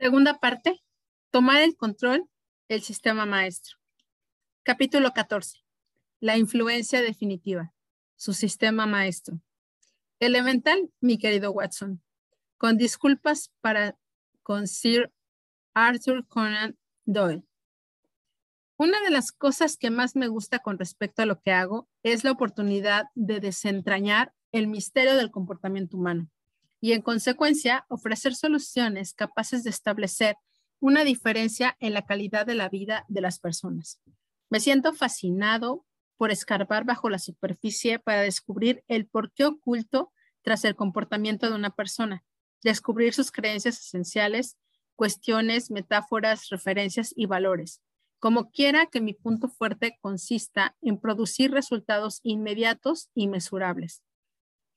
Segunda parte, tomar el control del sistema maestro. Capítulo 14. La influencia definitiva. Su sistema maestro. Elemental, mi querido Watson. Con disculpas para con Sir Arthur Conan Doyle. Una de las cosas que más me gusta con respecto a lo que hago es la oportunidad de desentrañar el misterio del comportamiento humano y en consecuencia ofrecer soluciones capaces de establecer una diferencia en la calidad de la vida de las personas. Me siento fascinado por escarbar bajo la superficie para descubrir el porqué oculto tras el comportamiento de una persona, descubrir sus creencias esenciales, cuestiones, metáforas, referencias y valores. Como quiera que mi punto fuerte consista en producir resultados inmediatos y mesurables.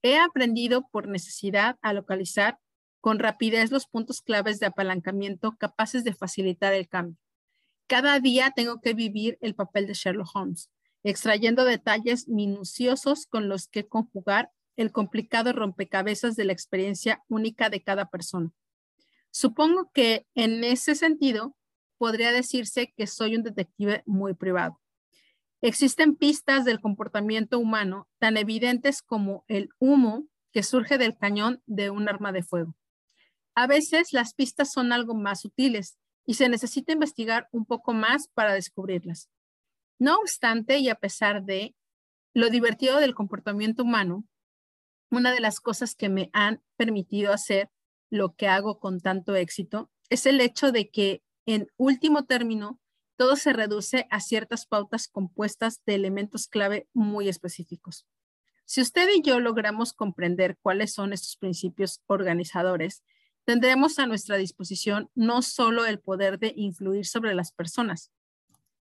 He aprendido por necesidad a localizar con rapidez los puntos claves de apalancamiento capaces de facilitar el cambio. Cada día tengo que vivir el papel de Sherlock Holmes, extrayendo detalles minuciosos con los que conjugar el complicado rompecabezas de la experiencia única de cada persona. Supongo que en ese sentido podría decirse que soy un detective muy privado. Existen pistas del comportamiento humano tan evidentes como el humo que surge del cañón de un arma de fuego. A veces las pistas son algo más sutiles y se necesita investigar un poco más para descubrirlas. No obstante, y a pesar de lo divertido del comportamiento humano, una de las cosas que me han permitido hacer lo que hago con tanto éxito es el hecho de que, en último término, todo se reduce a ciertas pautas compuestas de elementos clave muy específicos. Si usted y yo logramos comprender cuáles son estos principios organizadores, tendremos a nuestra disposición no solo el poder de influir sobre las personas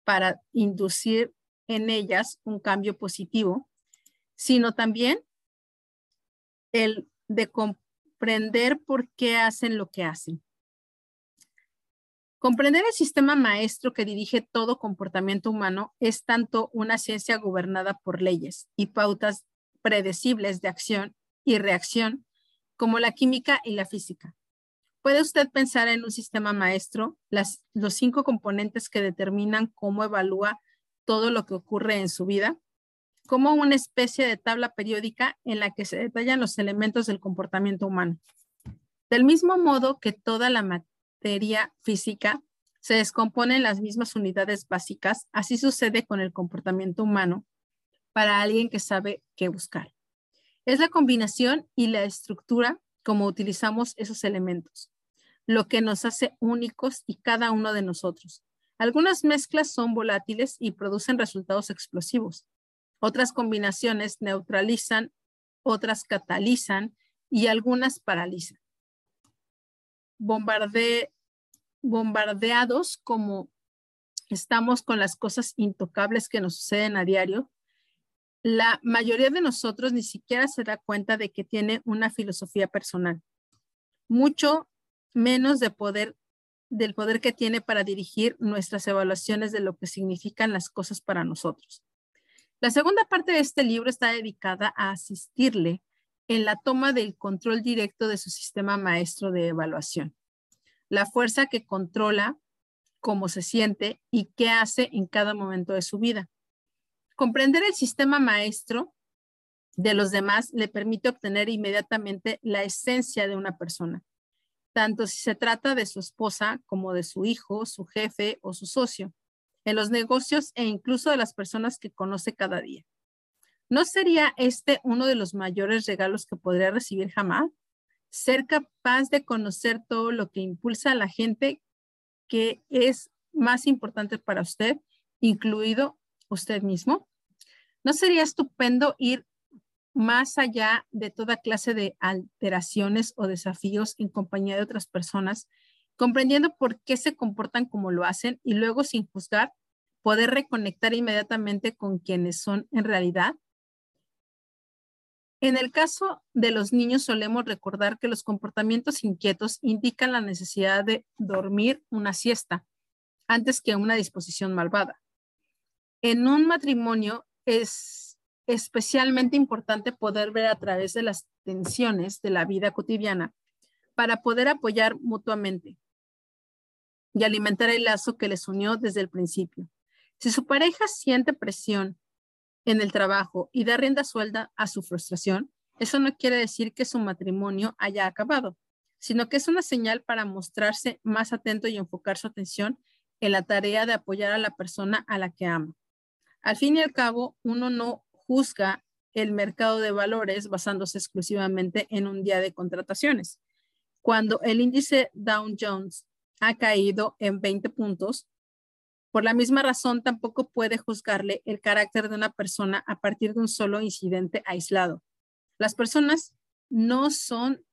para inducir en ellas un cambio positivo, sino también el de comprender por qué hacen lo que hacen. Comprender el sistema maestro que dirige todo comportamiento humano es tanto una ciencia gobernada por leyes y pautas predecibles de acción y reacción como la química y la física. ¿Puede usted pensar en un sistema maestro, las, los cinco componentes que determinan cómo evalúa todo lo que ocurre en su vida? Como una especie de tabla periódica en la que se detallan los elementos del comportamiento humano. Del mismo modo que toda la materia física se descompone en las mismas unidades básicas, así sucede con el comportamiento humano para alguien que sabe qué buscar. Es la combinación y la estructura como utilizamos esos elementos, lo que nos hace únicos y cada uno de nosotros. Algunas mezclas son volátiles y producen resultados explosivos. Otras combinaciones neutralizan, otras catalizan y algunas paralizan bombardeados como estamos con las cosas intocables que nos suceden a diario, la mayoría de nosotros ni siquiera se da cuenta de que tiene una filosofía personal, mucho menos de poder del poder que tiene para dirigir nuestras evaluaciones de lo que significan las cosas para nosotros. La segunda parte de este libro está dedicada a asistirle en la toma del control directo de su sistema maestro de evaluación. La fuerza que controla cómo se siente y qué hace en cada momento de su vida. Comprender el sistema maestro de los demás le permite obtener inmediatamente la esencia de una persona, tanto si se trata de su esposa como de su hijo, su jefe o su socio, en los negocios e incluso de las personas que conoce cada día. ¿No sería este uno de los mayores regalos que podría recibir jamás? Ser capaz de conocer todo lo que impulsa a la gente que es más importante para usted, incluido usted mismo. ¿No sería estupendo ir más allá de toda clase de alteraciones o desafíos en compañía de otras personas, comprendiendo por qué se comportan como lo hacen y luego sin juzgar, poder reconectar inmediatamente con quienes son en realidad en el caso de los niños solemos recordar que los comportamientos inquietos indican la necesidad de dormir una siesta antes que una disposición malvada. En un matrimonio es especialmente importante poder ver a través de las tensiones de la vida cotidiana para poder apoyar mutuamente. y alimentar el lazo que les unió desde el principio. Si su pareja siente presión en el trabajo y da rienda suelta a su frustración, eso no quiere decir que su matrimonio haya acabado, sino que es una señal para mostrarse más atento y enfocar su atención en la tarea de apoyar a la persona a la que ama. Al fin y al cabo, uno no juzga el mercado de valores basándose exclusivamente en un día de contrataciones. Cuando el índice Dow Jones ha caído en 20 puntos, por la misma razón tampoco puede juzgarle el carácter de una persona a partir de un solo incidente aislado. Las personas no son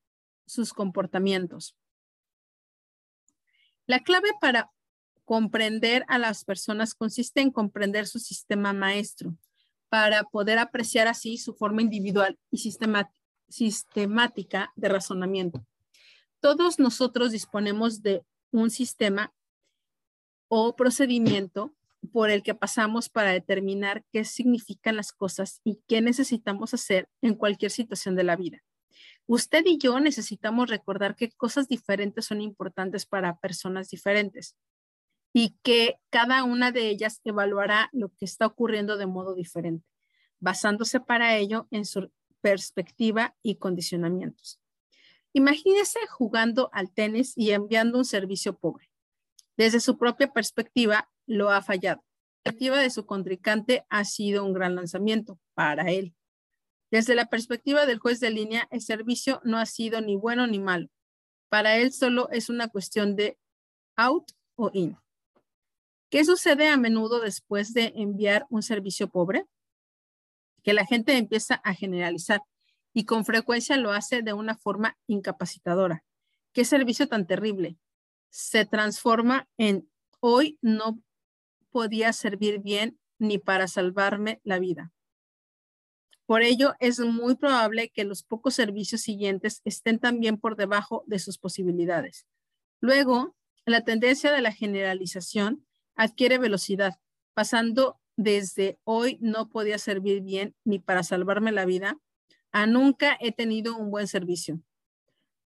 sus comportamientos. La clave para comprender a las personas consiste en comprender su sistema maestro para poder apreciar así su forma individual y sistemática de razonamiento. Todos nosotros disponemos de un sistema o procedimiento por el que pasamos para determinar qué significan las cosas y qué necesitamos hacer en cualquier situación de la vida. Usted y yo necesitamos recordar que cosas diferentes son importantes para personas diferentes y que cada una de ellas evaluará lo que está ocurriendo de modo diferente, basándose para ello en su perspectiva y condicionamientos. Imagínese jugando al tenis y enviando un servicio pobre. Desde su propia perspectiva, lo ha fallado. La perspectiva de su contrincante ha sido un gran lanzamiento para él. Desde la perspectiva del juez de línea, el servicio no ha sido ni bueno ni malo. Para él solo es una cuestión de out o in. ¿Qué sucede a menudo después de enviar un servicio pobre? Que la gente empieza a generalizar y con frecuencia lo hace de una forma incapacitadora. ¿Qué servicio tan terrible? Se transforma en hoy no podía servir bien ni para salvarme la vida. Por ello, es muy probable que los pocos servicios siguientes estén también por debajo de sus posibilidades. Luego, la tendencia de la generalización adquiere velocidad, pasando desde hoy no podía servir bien ni para salvarme la vida a nunca he tenido un buen servicio.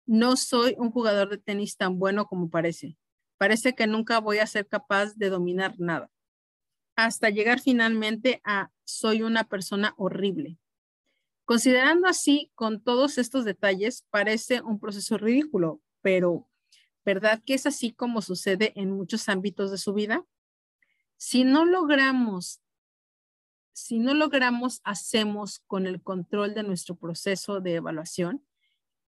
No soy un jugador de tenis tan bueno como parece. Parece que nunca voy a ser capaz de dominar nada. Hasta llegar finalmente a soy una persona horrible. Considerando así, con todos estos detalles, parece un proceso ridículo, pero ¿verdad que es así como sucede en muchos ámbitos de su vida? Si no logramos, si no logramos, hacemos con el control de nuestro proceso de evaluación,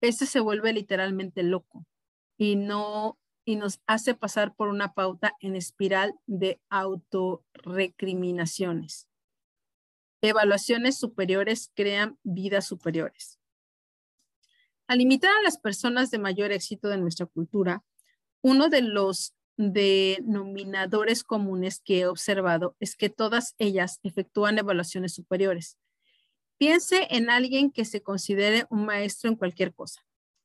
este se vuelve literalmente loco y no y nos hace pasar por una pauta en espiral de autorrecriminaciones. Evaluaciones superiores crean vidas superiores. Al limitar a las personas de mayor éxito de nuestra cultura, uno de los denominadores comunes que he observado es que todas ellas efectúan evaluaciones superiores. Piense en alguien que se considere un maestro en cualquier cosa,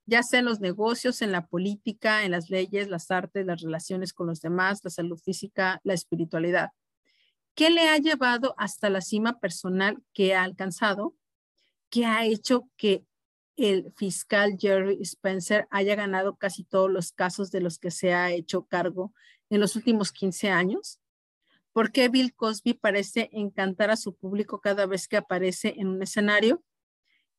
ya sea en los negocios, en la política, en las leyes, las artes, las relaciones con los demás, la salud física, la espiritualidad. ¿Qué le ha llevado hasta la cima personal que ha alcanzado? ¿Qué ha hecho que el fiscal Jerry Spencer haya ganado casi todos los casos de los que se ha hecho cargo en los últimos 15 años? ¿Por qué Bill Cosby parece encantar a su público cada vez que aparece en un escenario?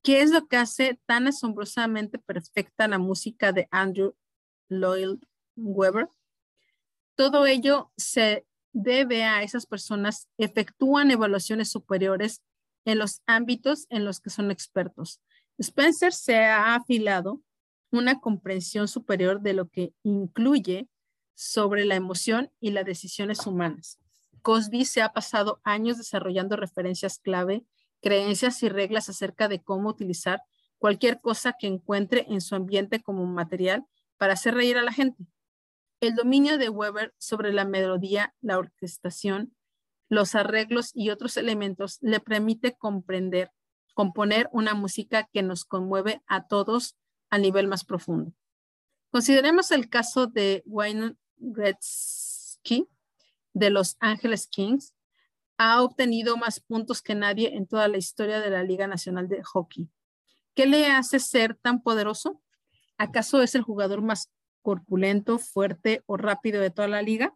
¿Qué es lo que hace tan asombrosamente perfecta la música de Andrew Lloyd Webber? Todo ello se debe a esas personas efectúan evaluaciones superiores en los ámbitos en los que son expertos. Spencer se ha afilado una comprensión superior de lo que incluye sobre la emoción y las decisiones humanas. Cosby se ha pasado años desarrollando referencias clave, creencias y reglas acerca de cómo utilizar cualquier cosa que encuentre en su ambiente como material para hacer reír a la gente. El dominio de Weber sobre la melodía, la orquestación, los arreglos y otros elementos le permite comprender, componer una música que nos conmueve a todos a nivel más profundo. Consideremos el caso de Wayne Gretzky de Los Angeles Kings. Ha obtenido más puntos que nadie en toda la historia de la Liga Nacional de Hockey. ¿Qué le hace ser tan poderoso? ¿Acaso es el jugador más corpulento, fuerte o rápido de toda la liga?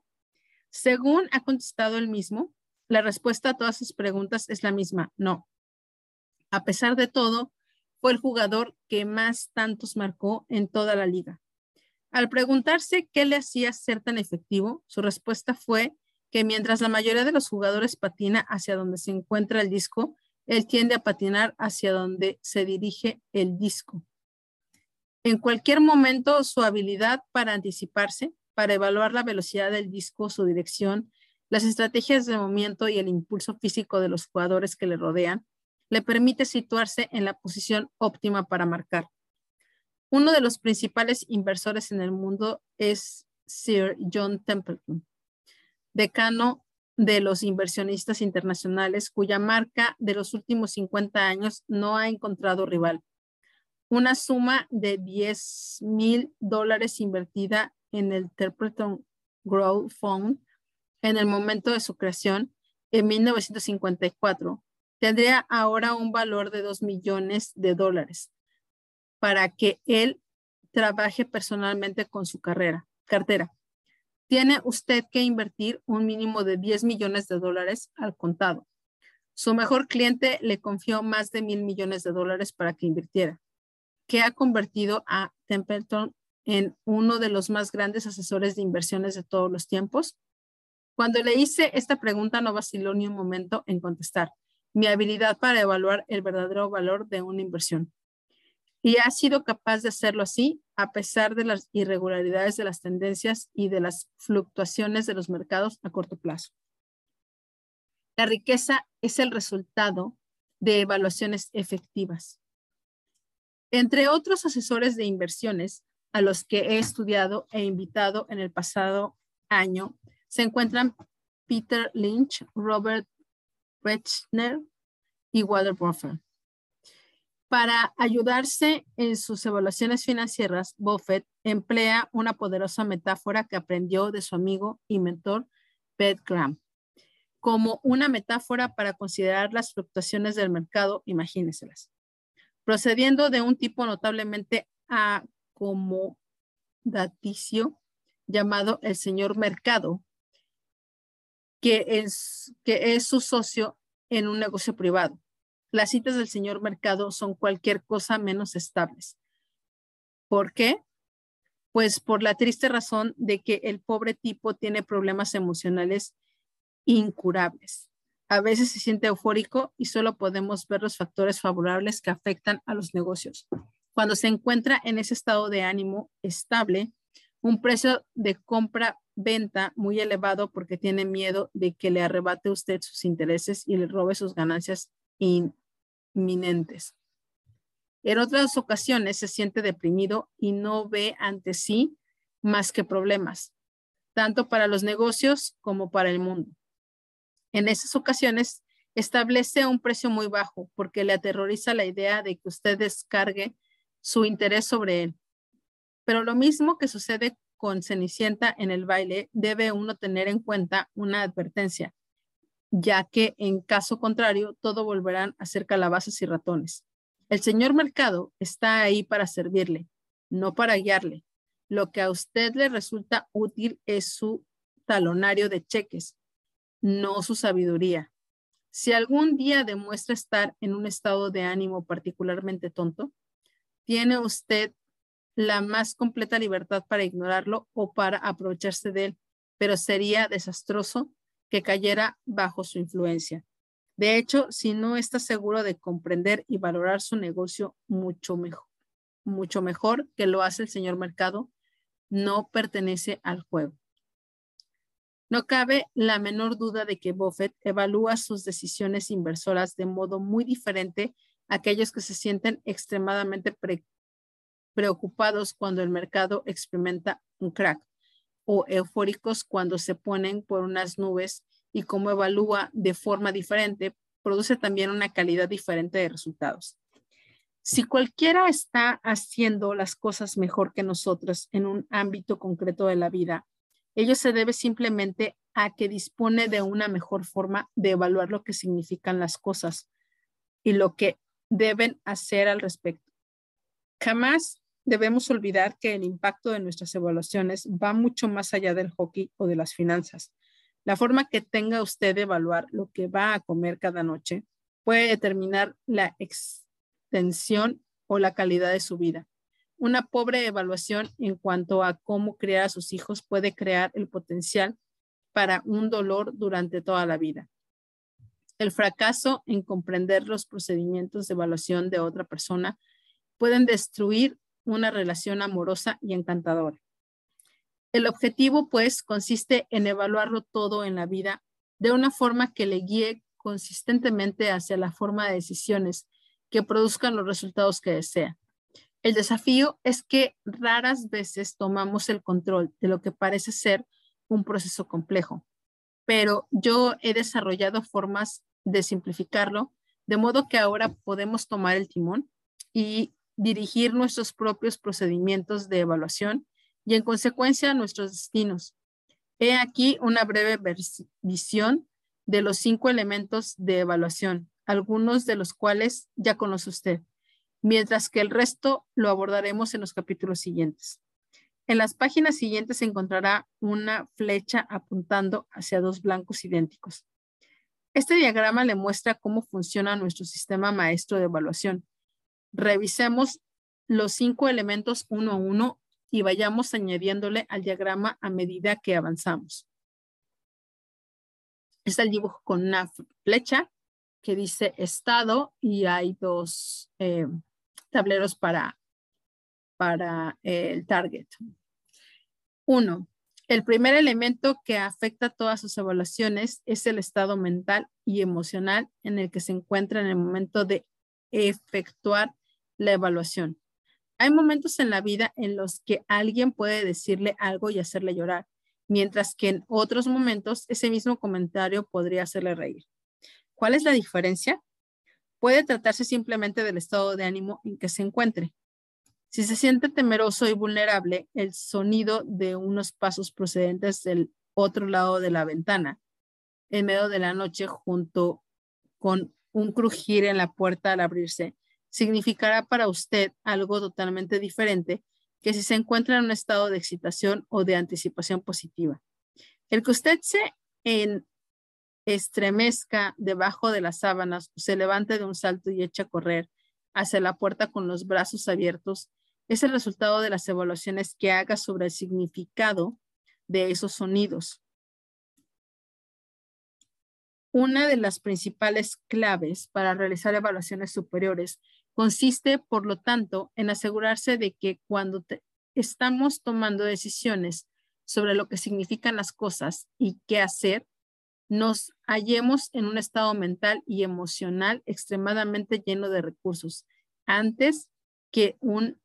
Según ha contestado él mismo, la respuesta a todas sus preguntas es la misma, no. A pesar de todo, fue el jugador que más tantos marcó en toda la liga. Al preguntarse qué le hacía ser tan efectivo, su respuesta fue que mientras la mayoría de los jugadores patina hacia donde se encuentra el disco, él tiende a patinar hacia donde se dirige el disco. En cualquier momento, su habilidad para anticiparse, para evaluar la velocidad del disco, su dirección, las estrategias de movimiento y el impulso físico de los jugadores que le rodean, le permite situarse en la posición óptima para marcar. Uno de los principales inversores en el mundo es Sir John Templeton, decano de los inversionistas internacionales, cuya marca de los últimos 50 años no ha encontrado rival. Una suma de 10 mil dólares invertida en el Templeton Growth Fund en el momento de su creación en 1954 tendría ahora un valor de 2 millones de dólares para que él trabaje personalmente con su carrera, cartera tiene usted que invertir un mínimo de 10 millones de dólares al contado. Su mejor cliente le confió más de mil millones de dólares para que invirtiera, que ha convertido a Templeton en uno de los más grandes asesores de inversiones de todos los tiempos. Cuando le hice esta pregunta, no vaciló ni un momento en contestar. Mi habilidad para evaluar el verdadero valor de una inversión y ha sido capaz de hacerlo así a pesar de las irregularidades de las tendencias y de las fluctuaciones de los mercados a corto plazo. La riqueza es el resultado de evaluaciones efectivas. Entre otros asesores de inversiones a los que he estudiado e invitado en el pasado año, se encuentran Peter Lynch, Robert Rechner y Walter Buffer. Para ayudarse en sus evaluaciones financieras, Buffett emplea una poderosa metáfora que aprendió de su amigo y mentor, Beth Graham. Como una metáfora para considerar las fluctuaciones del mercado, imagínenselas. Procediendo de un tipo notablemente acomodaticio llamado el señor mercado, que es, que es su socio en un negocio privado las citas del señor Mercado son cualquier cosa menos estables. ¿Por qué? Pues por la triste razón de que el pobre tipo tiene problemas emocionales incurables. A veces se siente eufórico y solo podemos ver los factores favorables que afectan a los negocios. Cuando se encuentra en ese estado de ánimo estable, un precio de compra-venta muy elevado porque tiene miedo de que le arrebate usted sus intereses y le robe sus ganancias inminentes. En otras ocasiones se siente deprimido y no ve ante sí más que problemas, tanto para los negocios como para el mundo. En esas ocasiones establece un precio muy bajo porque le aterroriza la idea de que usted descargue su interés sobre él. Pero lo mismo que sucede con Cenicienta en el baile, debe uno tener en cuenta una advertencia ya que en caso contrario todo volverán a ser calabazas y ratones. El señor mercado está ahí para servirle, no para guiarle. Lo que a usted le resulta útil es su talonario de cheques, no su sabiduría. Si algún día demuestra estar en un estado de ánimo particularmente tonto, tiene usted la más completa libertad para ignorarlo o para aprovecharse de él, pero sería desastroso que cayera bajo su influencia. De hecho, si no está seguro de comprender y valorar su negocio mucho mejor, mucho mejor que lo hace el señor mercado, no pertenece al juego. No cabe la menor duda de que Buffett evalúa sus decisiones inversoras de modo muy diferente a aquellos que se sienten extremadamente preocupados cuando el mercado experimenta un crack o eufóricos cuando se ponen por unas nubes y cómo evalúa de forma diferente, produce también una calidad diferente de resultados. Si cualquiera está haciendo las cosas mejor que nosotros en un ámbito concreto de la vida, ello se debe simplemente a que dispone de una mejor forma de evaluar lo que significan las cosas y lo que deben hacer al respecto. Jamás debemos olvidar que el impacto de nuestras evaluaciones va mucho más allá del hockey o de las finanzas. La forma que tenga usted de evaluar lo que va a comer cada noche puede determinar la extensión o la calidad de su vida. Una pobre evaluación en cuanto a cómo criar a sus hijos puede crear el potencial para un dolor durante toda la vida. El fracaso en comprender los procedimientos de evaluación de otra persona pueden destruir una relación amorosa y encantadora. El objetivo, pues, consiste en evaluarlo todo en la vida de una forma que le guíe consistentemente hacia la forma de decisiones que produzcan los resultados que desea. El desafío es que raras veces tomamos el control de lo que parece ser un proceso complejo, pero yo he desarrollado formas de simplificarlo, de modo que ahora podemos tomar el timón y dirigir nuestros propios procedimientos de evaluación y en consecuencia nuestros destinos. He aquí una breve visión de los cinco elementos de evaluación, algunos de los cuales ya conoce usted, mientras que el resto lo abordaremos en los capítulos siguientes. En las páginas siguientes se encontrará una flecha apuntando hacia dos blancos idénticos. Este diagrama le muestra cómo funciona nuestro sistema maestro de evaluación Revisemos los cinco elementos uno a uno y vayamos añadiéndole al diagrama a medida que avanzamos. Está el dibujo con una flecha que dice estado y hay dos eh, tableros para, para el target. Uno, el primer elemento que afecta todas sus evaluaciones es el estado mental y emocional en el que se encuentra en el momento de efectuar la evaluación. Hay momentos en la vida en los que alguien puede decirle algo y hacerle llorar, mientras que en otros momentos ese mismo comentario podría hacerle reír. ¿Cuál es la diferencia? Puede tratarse simplemente del estado de ánimo en que se encuentre. Si se siente temeroso y vulnerable, el sonido de unos pasos procedentes del otro lado de la ventana, en medio de la noche, junto con un crujir en la puerta al abrirse, significará para usted algo totalmente diferente que si se encuentra en un estado de excitación o de anticipación positiva. El que usted se en estremezca debajo de las sábanas se levante de un salto y eche a correr hacia la puerta con los brazos abiertos es el resultado de las evaluaciones que haga sobre el significado de esos sonidos. Una de las principales claves para realizar evaluaciones superiores Consiste, por lo tanto, en asegurarse de que cuando estamos tomando decisiones sobre lo que significan las cosas y qué hacer, nos hallemos en un estado mental y emocional extremadamente lleno de recursos, antes que, un,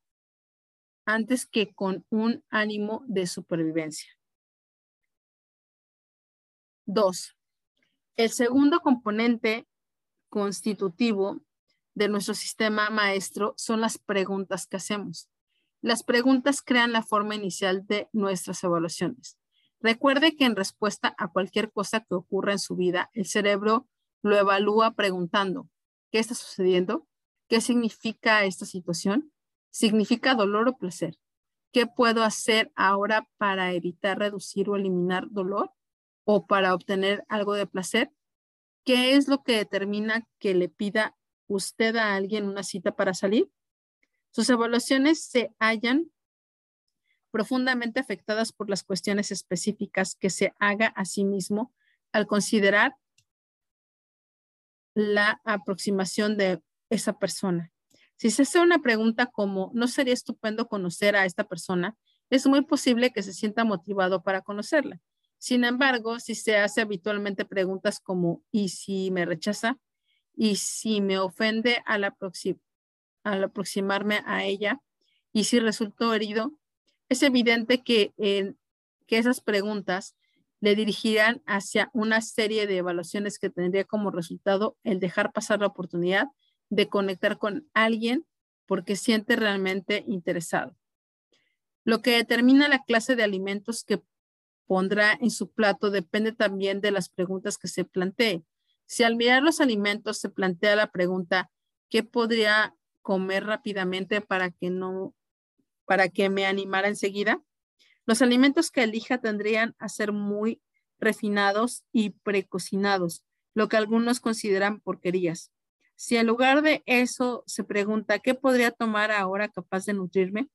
antes que con un ánimo de supervivencia. Dos, el segundo componente constitutivo de nuestro sistema maestro son las preguntas que hacemos. Las preguntas crean la forma inicial de nuestras evaluaciones. Recuerde que en respuesta a cualquier cosa que ocurra en su vida, el cerebro lo evalúa preguntando, ¿qué está sucediendo? ¿Qué significa esta situación? ¿Significa dolor o placer? ¿Qué puedo hacer ahora para evitar, reducir o eliminar dolor? ¿O para obtener algo de placer? ¿Qué es lo que determina que le pida usted a alguien una cita para salir, sus evaluaciones se hallan profundamente afectadas por las cuestiones específicas que se haga a sí mismo al considerar la aproximación de esa persona. Si se hace una pregunta como, ¿no sería estupendo conocer a esta persona? Es muy posible que se sienta motivado para conocerla. Sin embargo, si se hace habitualmente preguntas como, ¿y si me rechaza? Y si me ofende al, aproximarme a ella y si resultó herido, es evidente que, que esas preguntas le dirigirán hacia una serie de evaluaciones que tendría como resultado el dejar pasar la oportunidad de conectar con alguien porque siente realmente interesado. Lo que determina la clase de alimentos que pondrá en su plato depende también de las preguntas que se plantee. Si al mirar los alimentos se plantea la pregunta, ¿qué podría comer rápidamente para que no para que me animara enseguida. Los alimentos que elija tendrían a ser muy refinados y precocinados, lo que algunos consideran porquerías. Si en lugar de eso se pregunta qué podría tomar ahora capaz de nutrirme,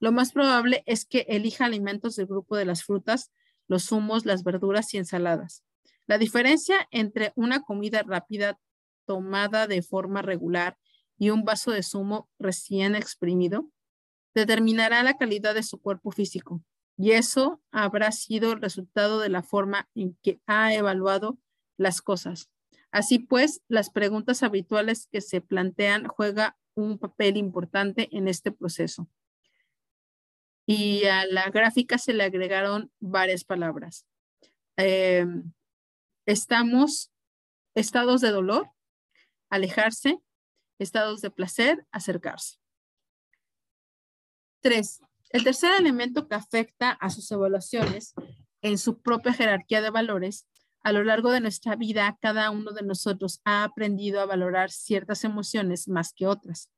lo más probable es que elija alimentos del grupo de las frutas, los zumos, las verduras y ensaladas. La diferencia entre una comida rápida tomada de forma regular y un vaso de zumo recién exprimido determinará la calidad de su cuerpo físico y eso habrá sido el resultado de la forma en que ha evaluado las cosas. Así pues, las preguntas habituales que se plantean juegan un papel importante en este proceso y a la gráfica se le agregaron varias palabras. Eh, estamos, estados de dolor, alejarse, estados de placer, acercarse. Tres, el tercer elemento que afecta a sus evaluaciones en su propia jerarquía de valores, a lo largo de nuestra vida, cada uno de nosotros ha aprendido a valorar ciertas emociones más que otras.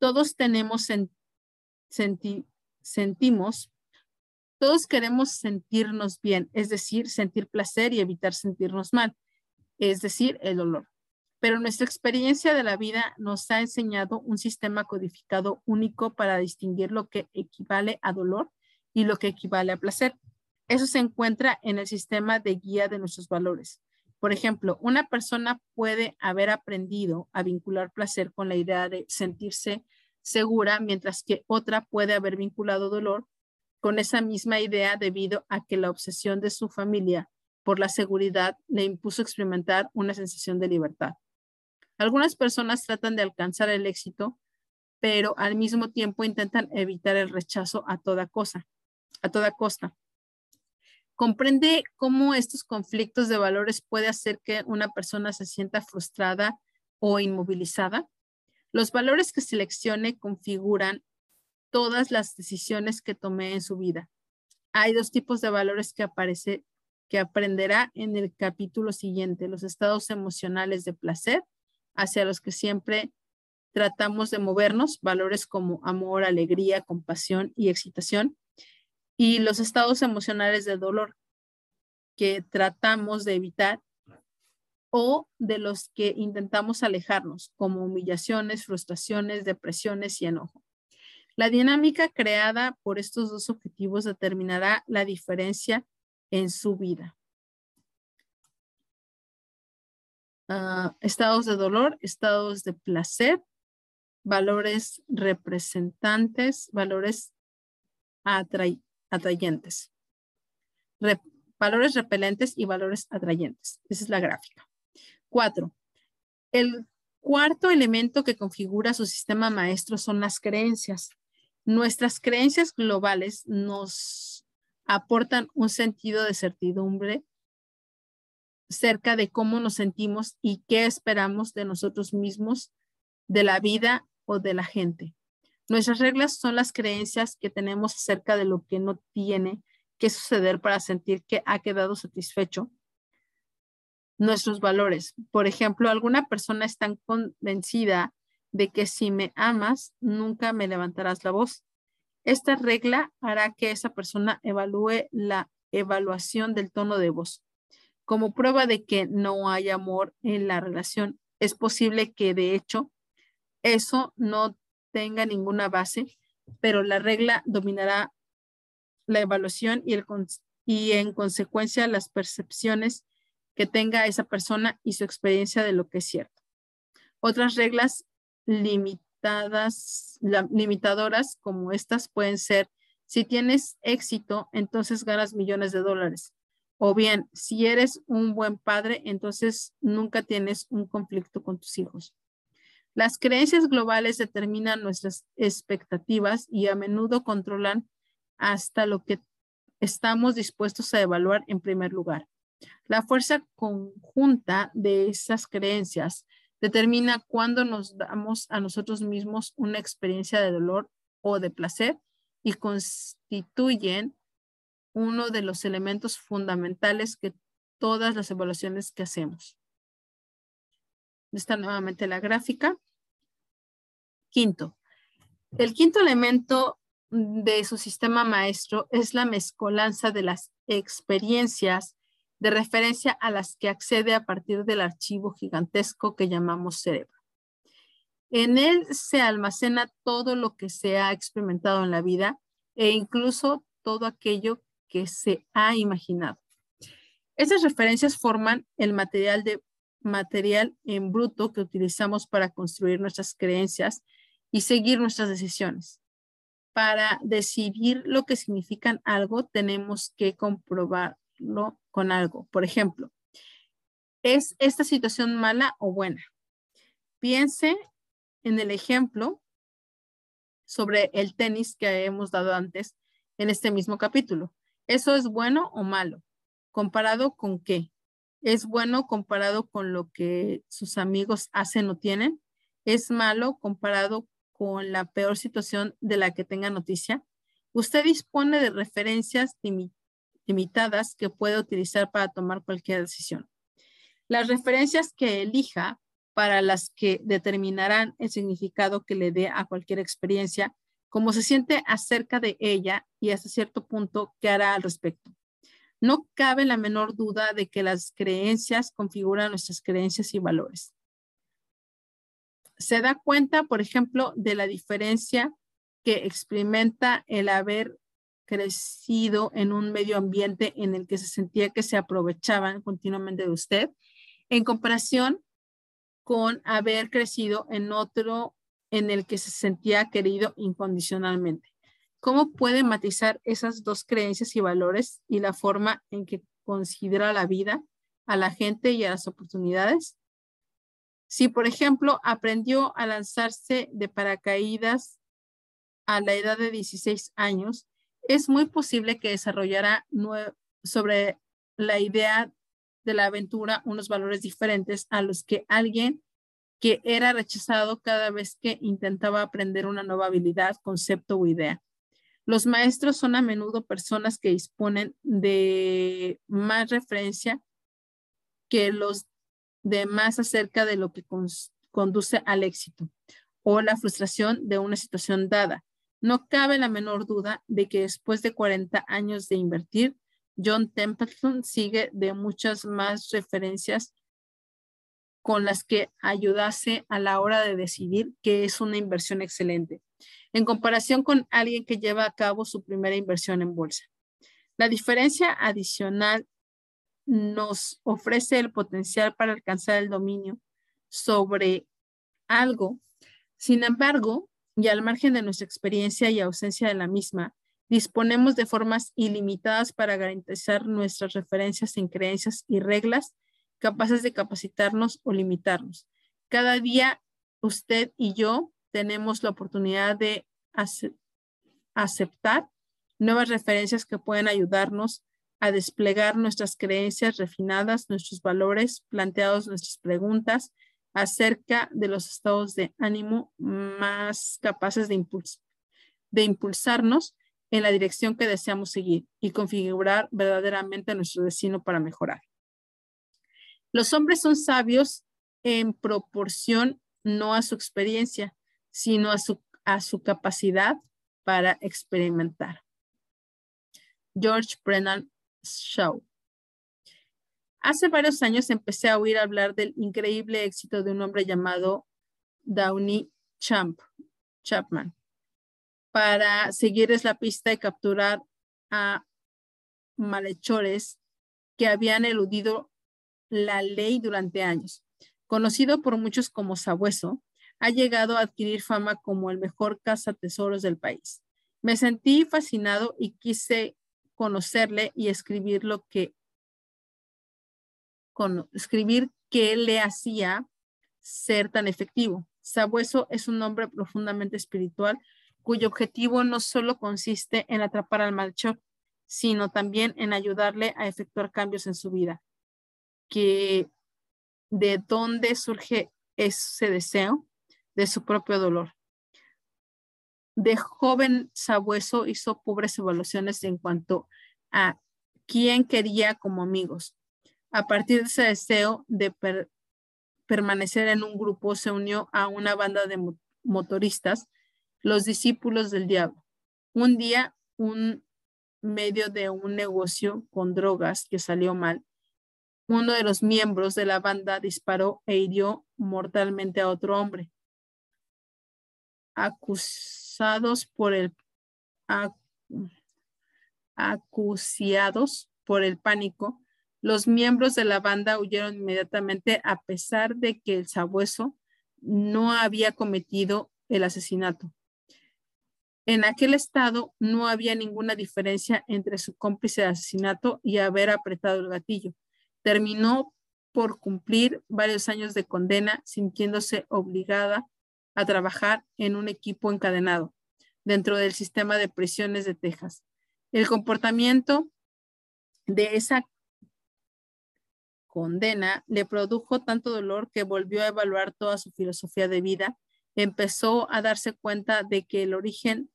Todos tenemos sentimos, todos queremos sentirnos bien, es decir, sentir placer y evitar sentirnos mal, es decir, el dolor. Pero nuestra experiencia de la vida nos ha enseñado un sistema codificado único para distinguir lo que equivale a dolor y lo que equivale a placer. Eso se encuentra en el sistema de guía de nuestros valores. Por ejemplo, una persona puede haber aprendido a vincular placer con la idea de sentirse segura, mientras que otra puede haber vinculado dolor con esa misma idea debido a que la obsesión de su familia por la seguridad le impuso experimentar una sensación de libertad. Algunas personas tratan de alcanzar el éxito, pero al mismo tiempo intentan evitar el rechazo a toda cosa, a toda costa. Comprende cómo estos conflictos de valores puede hacer que una persona se sienta frustrada o inmovilizada. Los valores que seleccione configuran todas las decisiones que tomé en su vida. Hay dos tipos de valores que aparece que aprenderá en el capítulo siguiente, los estados emocionales de placer, hacia los que siempre tratamos de movernos, valores como amor, alegría, compasión y excitación, y los estados emocionales de dolor, que tratamos de evitar o de los que intentamos alejarnos, como humillaciones, frustraciones, depresiones y enojo. La dinámica creada por estos dos objetivos determinará la diferencia en su vida. Ah, estados de dolor, estados de placer, valores representantes, valores atrayentes, valores repelentes y valores atrayentes. Esa es la gráfica. Cuatro, el cuarto elemento que configura su sistema maestro son las creencias. Nuestras creencias globales nos aportan un sentido de certidumbre cerca de cómo nos sentimos y qué esperamos de nosotros mismos, de la vida o de la gente. Nuestras reglas son las creencias que tenemos acerca de lo que no tiene que suceder para sentir que ha quedado satisfecho nuestros valores. Por ejemplo, alguna persona es tan convencida de que si me amas, nunca me levantarás la voz. Esta regla hará que esa persona evalúe la evaluación del tono de voz. Como prueba de que no hay amor en la relación, es posible que de hecho eso no tenga ninguna base, pero la regla dominará la evaluación y, el, y en consecuencia las percepciones que tenga esa persona y su experiencia de lo que es cierto. Otras reglas limitadas, limitadoras como estas pueden ser, si tienes éxito, entonces ganas millones de dólares. O bien, si eres un buen padre, entonces nunca tienes un conflicto con tus hijos. Las creencias globales determinan nuestras expectativas y a menudo controlan hasta lo que estamos dispuestos a evaluar en primer lugar. La fuerza conjunta de esas creencias determina cuándo nos damos a nosotros mismos una experiencia de dolor o de placer y constituyen uno de los elementos fundamentales que todas las evaluaciones que hacemos. Está nuevamente la gráfica. Quinto, el quinto elemento de su sistema maestro es la mezcolanza de las experiencias de referencia a las que accede a partir del archivo gigantesco que llamamos cerebro. En él se almacena todo lo que se ha experimentado en la vida e incluso todo aquello que se ha imaginado. Estas referencias forman el material de material en bruto que utilizamos para construir nuestras creencias y seguir nuestras decisiones. Para decidir lo que significan algo, tenemos que con algo. Por ejemplo, ¿es esta situación mala o buena? Piense en el ejemplo sobre el tenis que hemos dado antes en este mismo capítulo. ¿Eso es bueno o malo? ¿Comparado con qué? ¿Es bueno comparado con lo que sus amigos hacen o tienen? ¿Es malo comparado con la peor situación de la que tenga noticia? Usted dispone de referencias limitadas que puede utilizar para tomar cualquier decisión. Las referencias que elija para las que determinarán el significado que le dé a cualquier experiencia, cómo se siente acerca de ella y hasta cierto punto qué hará al respecto. No cabe la menor duda de que las creencias configuran nuestras creencias y valores. Se da cuenta, por ejemplo, de la diferencia que experimenta el haber crecido en un medio ambiente en el que se sentía que se aprovechaban continuamente de usted, en comparación con haber crecido en otro en el que se sentía querido incondicionalmente. ¿Cómo puede matizar esas dos creencias y valores y la forma en que considera la vida, a la gente y a las oportunidades? Si, por ejemplo, aprendió a lanzarse de paracaídas a la edad de 16 años, es muy posible que desarrollara sobre la idea de la aventura unos valores diferentes a los que alguien que era rechazado cada vez que intentaba aprender una nueva habilidad, concepto o idea. Los maestros son a menudo personas que disponen de más referencia que los demás acerca de lo que conduce al éxito o la frustración de una situación dada. No cabe la menor duda de que después de 40 años de invertir, John Templeton sigue de muchas más referencias con las que ayudase a la hora de decidir que es una inversión excelente en comparación con alguien que lleva a cabo su primera inversión en bolsa. La diferencia adicional nos ofrece el potencial para alcanzar el dominio sobre algo. Sin embargo, y al margen de nuestra experiencia y ausencia de la misma, disponemos de formas ilimitadas para garantizar nuestras referencias en creencias y reglas capaces de capacitarnos o limitarnos. Cada día usted y yo tenemos la oportunidad de aceptar nuevas referencias que pueden ayudarnos a desplegar nuestras creencias refinadas, nuestros valores, planteados nuestras preguntas acerca de los estados de ánimo más capaces de, de impulsarnos en la dirección que deseamos seguir y configurar verdaderamente nuestro destino para mejorar. Los hombres son sabios en proporción no a su experiencia, sino a su, a su capacidad para experimentar. George Brennan Shaw. Hace varios años empecé a oír hablar del increíble éxito de un hombre llamado Downey Chapman para seguirles la pista y capturar a malhechores que habían eludido la ley durante años. Conocido por muchos como Sabueso, ha llegado a adquirir fama como el mejor cazatesoros del país. Me sentí fascinado y quise conocerle y escribir lo que con, escribir qué le hacía ser tan efectivo. Sabueso es un hombre profundamente espiritual cuyo objetivo no solo consiste en atrapar al malhechor, sino también en ayudarle a efectuar cambios en su vida. Que de dónde surge ese deseo, de su propio dolor. De joven sabueso hizo pobres evaluaciones en cuanto a quién quería como amigos. A partir de ese deseo de permanecer en un grupo, se unió a una banda de motoristas, los discípulos del diablo, Un día, un medio de un negocio con drogas que salió mal, uno de los miembros de la banda disparó e hirió mortalmente a otro hombre. Acusados por el acuciados por el pánico, los miembros de la banda huyeron inmediatamente a pesar de que el sabueso no había cometido el asesinato. En aquel estado no había ninguna diferencia entre su cómplice de asesinato y haber apretado el gatillo. Terminó por cumplir varios años de condena sintiéndose obligada a trabajar en un equipo encadenado dentro del sistema de prisiones de Texas. El comportamiento de esa condena le produjo tanto dolor que volvió a evaluar toda su filosofía de vida. Empezó a darse cuenta de que el origen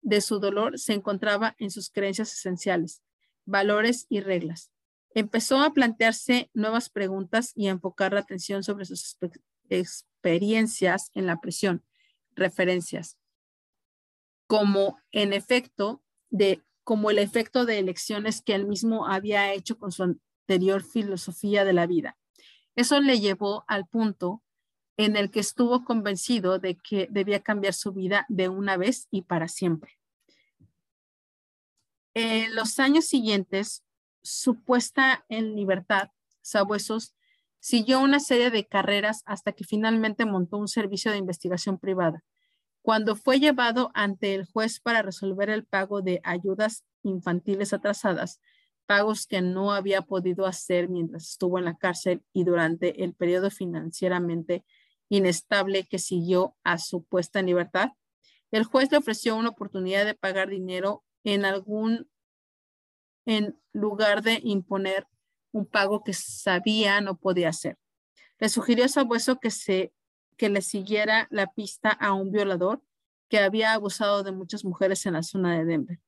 de su dolor se encontraba en sus creencias esenciales, valores y reglas. Empezó a plantearse nuevas preguntas y a enfocar la atención sobre sus experiencias en la prisión, referencias, como en efecto de como el efecto de elecciones que él mismo había hecho con su filosofía de la vida. Eso le llevó al punto en el que estuvo convencido de que debía cambiar su vida de una vez y para siempre. En los años siguientes, su puesta en libertad, Sabuesos siguió una serie de carreras hasta que finalmente montó un servicio de investigación privada. Cuando fue llevado ante el juez para resolver el pago de ayudas infantiles atrasadas, pagos que no había podido hacer mientras estuvo en la cárcel y durante el periodo financieramente inestable que siguió a su puesta en libertad, el juez le ofreció una oportunidad de pagar dinero en algún, en lugar de imponer un pago que sabía no podía hacer. Le sugirió a Sabueso que se que le siguiera la pista a un violador que había abusado de muchas mujeres en la zona de Denver.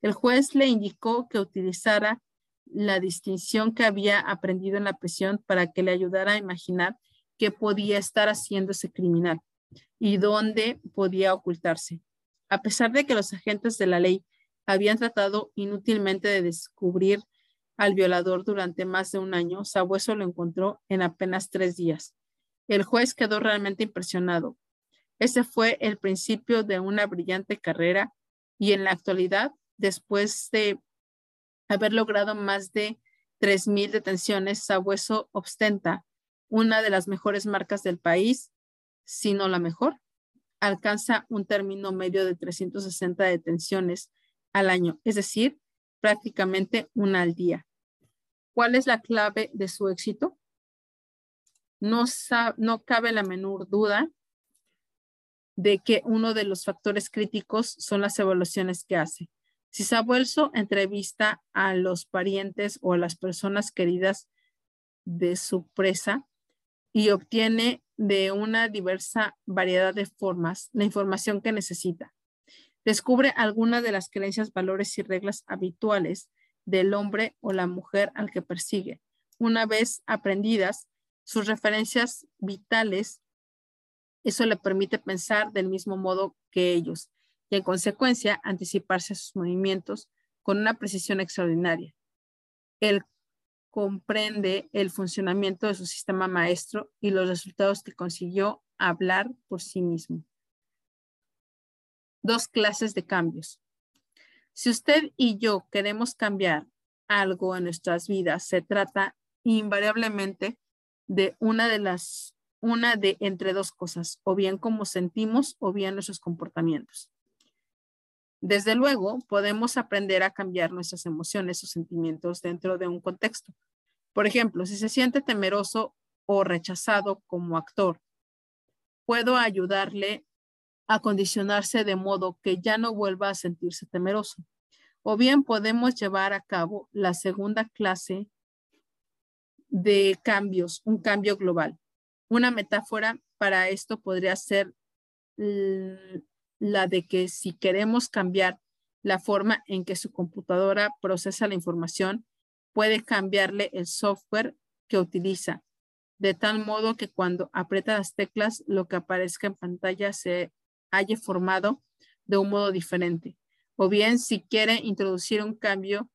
El juez le indicó que utilizara la distinción que había aprendido en la prisión para que le ayudara a imaginar qué podía estar haciendo ese criminal y dónde podía ocultarse. A pesar de que los agentes de la ley habían tratado inútilmente de descubrir al violador durante más de un año, Sabueso lo encontró en apenas tres días. El juez quedó realmente impresionado. Ese fue el principio de una brillante carrera y en la actualidad, después de haber logrado más de 3.000 detenciones, Sabueso ostenta una de las mejores marcas del país, si no la mejor. Alcanza un término medio de 360 detenciones al año, es decir, prácticamente una al día. ¿Cuál es la clave de su éxito? no, no cabe la menor duda de que uno de los factores críticos son las evaluaciones que hace. Si Sabuelso entrevista a los parientes o a las personas queridas de su presa y obtiene de una diversa variedad de formas la información que necesita. Descubre algunas de las creencias, valores y reglas habituales del hombre o la mujer al que persigue. Una vez aprendidas, sus referencias vitales, eso le permite pensar del mismo modo que ellos y en consecuencia anticiparse a sus movimientos con una precisión extraordinaria. Él comprende el funcionamiento de su sistema maestro y los resultados que consiguió hablar por sí mismo. Dos clases de cambios. Si usted y yo queremos cambiar algo en nuestras vidas, se trata invariablemente de una de las, una de entre dos cosas, o bien cómo sentimos o bien nuestros comportamientos. Desde luego, podemos aprender a cambiar nuestras emociones o sentimientos dentro de un contexto. Por ejemplo, si se siente temeroso o rechazado como actor, puedo ayudarle a condicionarse de modo que ya no vuelva a sentirse temeroso. O bien podemos llevar a cabo la segunda clase de cambios, un cambio global. Una metáfora para esto podría ser la de que si queremos cambiar la forma en que su computadora procesa la información, puede cambiarle el software que utiliza, de tal modo que cuando aprieta las teclas, lo que aparezca en pantalla se haya formado de un modo diferente. o bien si quiere introducir un cambio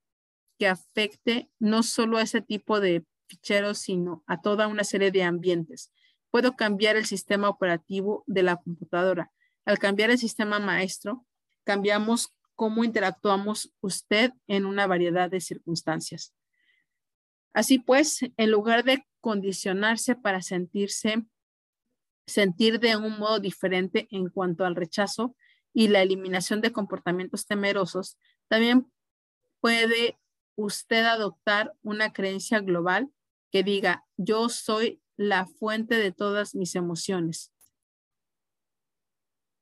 que afecte no solo a ese tipo de ficheros, sino a toda una serie de ambientes. Puedo cambiar el sistema operativo de la computadora. Al cambiar el sistema maestro, cambiamos cómo interactuamos usted en una variedad de circunstancias. Así pues, en lugar de condicionarse para sentirse, sentir de un modo diferente en cuanto al rechazo y la eliminación de comportamientos temerosos, también puede usted adoptar una creencia global que diga, yo soy la fuente de todas mis emociones.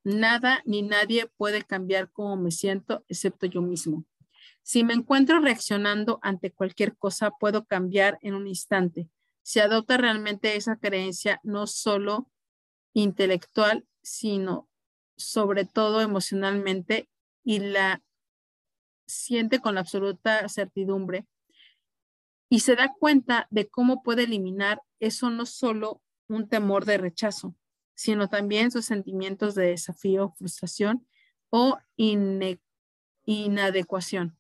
Nada ni nadie puede cambiar cómo me siento excepto yo mismo. Si me encuentro reaccionando ante cualquier cosa, puedo cambiar en un instante. Si adopta realmente esa creencia, no solo intelectual, sino sobre todo emocionalmente y la siente con la absoluta certidumbre y se da cuenta de cómo puede eliminar eso no solo un temor de rechazo, sino también sus sentimientos de desafío, frustración o inadecuación.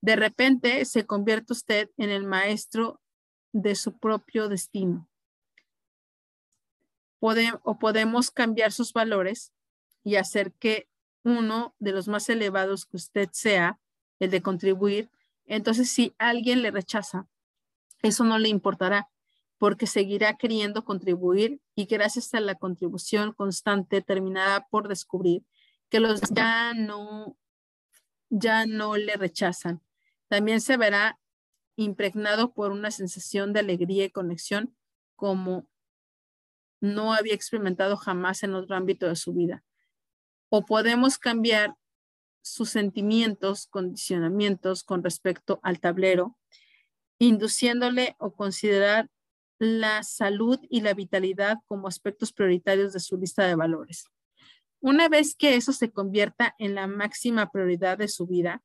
De repente se convierte usted en el maestro de su propio destino. o podemos cambiar sus valores y hacer que uno de los más elevados que usted sea, el de contribuir, entonces si alguien le rechaza, eso no le importará porque seguirá queriendo contribuir y gracias a la contribución constante terminada por descubrir que los ya no, ya no le rechazan. También se verá impregnado por una sensación de alegría y conexión como no había experimentado jamás en otro ámbito de su vida. O podemos cambiar sus sentimientos, condicionamientos con respecto al tablero, induciéndole o considerar la salud y la vitalidad como aspectos prioritarios de su lista de valores. Una vez que eso se convierta en la máxima prioridad de su vida,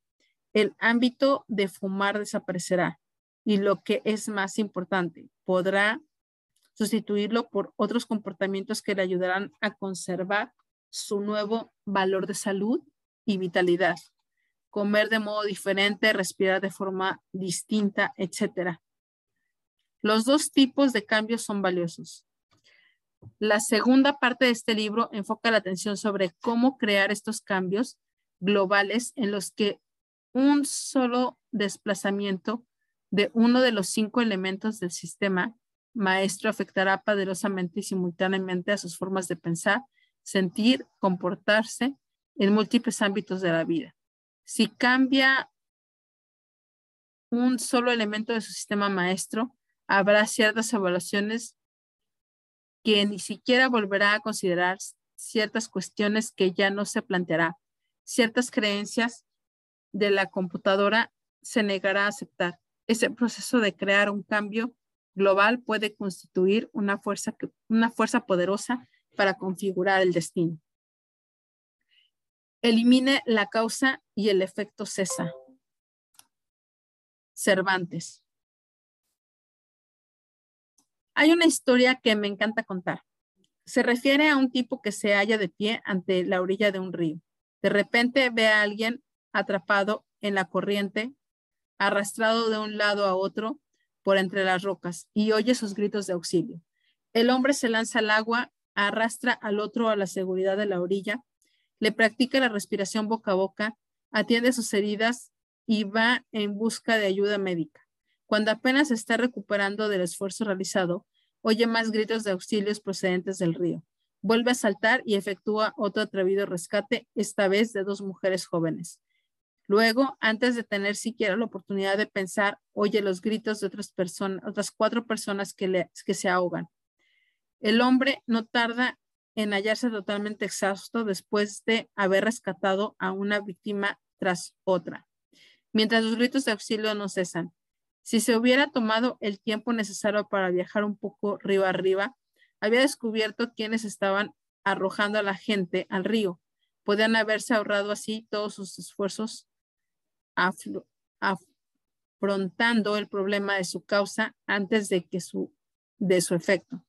el ámbito de fumar desaparecerá y lo que es más importante, podrá sustituirlo por otros comportamientos que le ayudarán a conservar su nuevo valor de salud y vitalidad. Comer de modo diferente, respirar de forma distinta, etcétera. Los dos tipos de cambios son valiosos. La segunda parte de este libro enfoca la atención sobre cómo crear estos cambios globales en los que un solo desplazamiento de uno de los cinco elementos del sistema maestro afectará poderosamente y simultáneamente a sus formas de pensar, sentir, comportarse en múltiples ámbitos de la vida. Si cambia un solo elemento de su sistema maestro, habrá ciertas evaluaciones que ni siquiera volverá a considerar ciertas cuestiones que ya no se planteará, ciertas creencias de la computadora se negará a aceptar. Ese proceso de crear un cambio global puede constituir una fuerza, una fuerza poderosa para configurar el destino. Elimine la causa y el efecto cesa. Cervantes. Hay una historia que me encanta contar. Se refiere a un tipo que se halla de pie ante la orilla de un río. De repente ve a alguien atrapado en la corriente, arrastrado de un lado a otro por entre las rocas y oye sus gritos de auxilio. El hombre se lanza al agua, arrastra al otro a la seguridad de la orilla, le practica la respiración boca a boca, atiende sus heridas y va en busca de ayuda médica. Cuando apenas está recuperando del esfuerzo realizado, oye más gritos de auxilios procedentes del río. Vuelve a saltar y efectúa otro atrevido rescate, esta vez de dos mujeres jóvenes. Luego, antes de tener siquiera la oportunidad de pensar, oye los gritos de otras personas, otras cuatro personas que, que se ahogan. El hombre no tarda en hallarse totalmente exhausto después de haber rescatado a una víctima tras otra, mientras los gritos de auxilio no cesan. Si se hubiera tomado el tiempo necesario para viajar un poco río arriba, había descubierto quiénes estaban arrojando a la gente al río. Podían haberse ahorrado así todos sus esfuerzos afrontando el problema de su causa antes de que su, de su efecto.